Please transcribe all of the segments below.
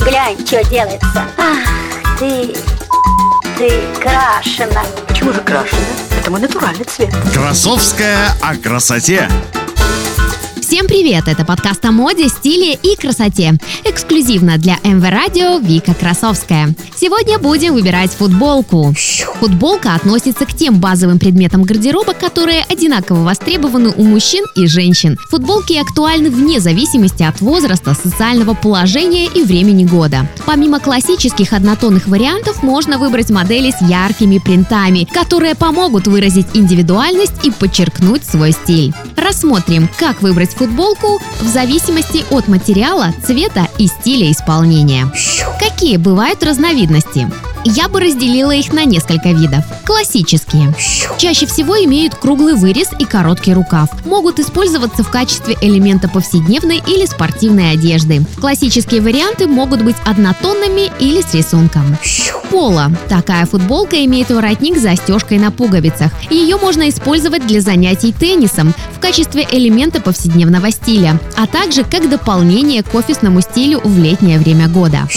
Глянь, что делается. Ах, ты, ты крашена. Почему же крашена? Это мой натуральный цвет. Красовская о красоте. Всем привет! Это подкаст о моде, стиле и красоте. Эксклюзивно для МВ Радио Вика Красовская. Сегодня будем выбирать футболку. Футболка относится к тем базовым предметам гардероба, которые одинаково востребованы у мужчин и женщин. Футболки актуальны вне зависимости от возраста, социального положения и времени года. Помимо классических однотонных вариантов, можно выбрать модели с яркими принтами, которые помогут выразить индивидуальность и подчеркнуть свой стиль. Рассмотрим, как выбрать футболку в зависимости от материала, цвета и стиля исполнения. Какие бывают разновидности? Я бы разделила их на несколько видов. Классические. Чаще всего имеют круглый вырез и короткий рукав. Могут использоваться в качестве элемента повседневной или спортивной одежды. Классические варианты могут быть однотонными или с рисунком. Поло. Такая футболка имеет воротник с застежкой на пуговицах. Ее можно использовать для занятий теннисом в качестве элемента повседневного стиля, а также как дополнение к офисному стилю в летнее время года.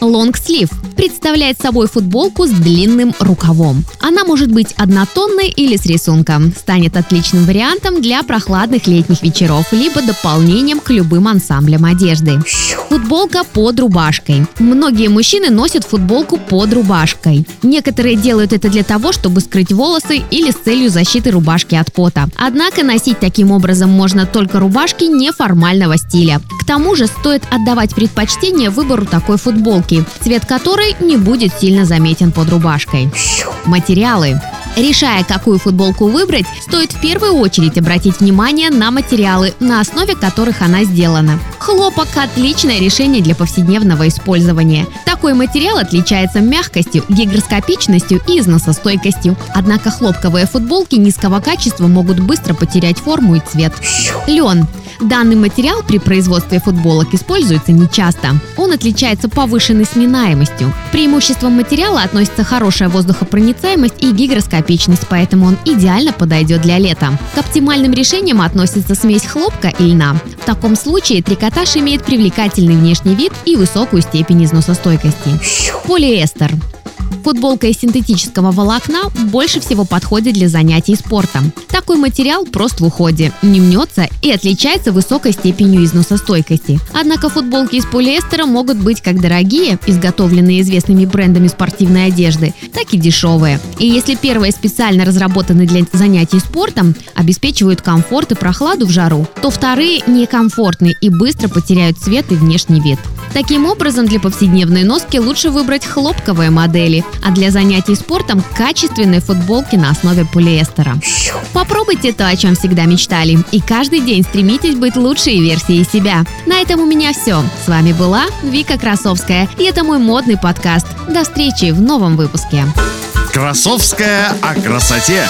Лонгслив представляет собой футболку с длинным рукавом. Она может быть однотонной или с рисунком. Станет отличным вариантом для прохладных летних вечеров, либо дополнением к любым ансамблям одежды. Футболка под рубашкой. Многие мужчины носят футболку под рубашкой. Некоторые делают это для того, чтобы скрыть волосы или с целью защиты рубашки от пота. Однако носить таким образом можно только рубашки неформального стиля. К тому же стоит отдавать предпочтение выбору такой футболки, цвет которой не будет сильно заметен под рубашкой. Материалы. Решая, какую футболку выбрать, стоит в первую очередь обратить внимание на материалы, на основе которых она сделана. Хлопок – отличное решение для повседневного использования. Такой материал отличается мягкостью, гигроскопичностью и износостойкостью. Однако хлопковые футболки низкого качества могут быстро потерять форму и цвет. Лен. Данный материал при производстве футболок используется нечасто. Он отличается повышенной сминаемостью. Преимуществом материала относится хорошая воздухопроницаемость и гигроскопичность, поэтому он идеально подойдет для лета. К оптимальным решениям относится смесь хлопка и льна. В таком случае трикотаж имеет привлекательный внешний вид и высокую степень износостойкости. Полиэстер. Футболка из синтетического волокна больше всего подходит для занятий спортом. Такой материал прост в уходе, не мнется и отличается высокой степенью износостойкости. Однако футболки из полиэстера могут быть как дорогие, изготовленные известными брендами спортивной одежды, так и дешевые. И если первые специально разработаны для занятий спортом, обеспечивают комфорт и прохладу в жару, то вторые некомфортны и быстро потеряют цвет и внешний вид. Таким образом, для повседневной носки лучше выбрать хлопковые модели, а для занятий спортом качественные футболки на основе полиэстера. Попробуйте то, о чем всегда мечтали, и каждый день стремитесь быть лучшей версией себя. На этом у меня все. С вами была Вика Красовская, и это мой модный подкаст. До встречи в новом выпуске. Красовская о красоте.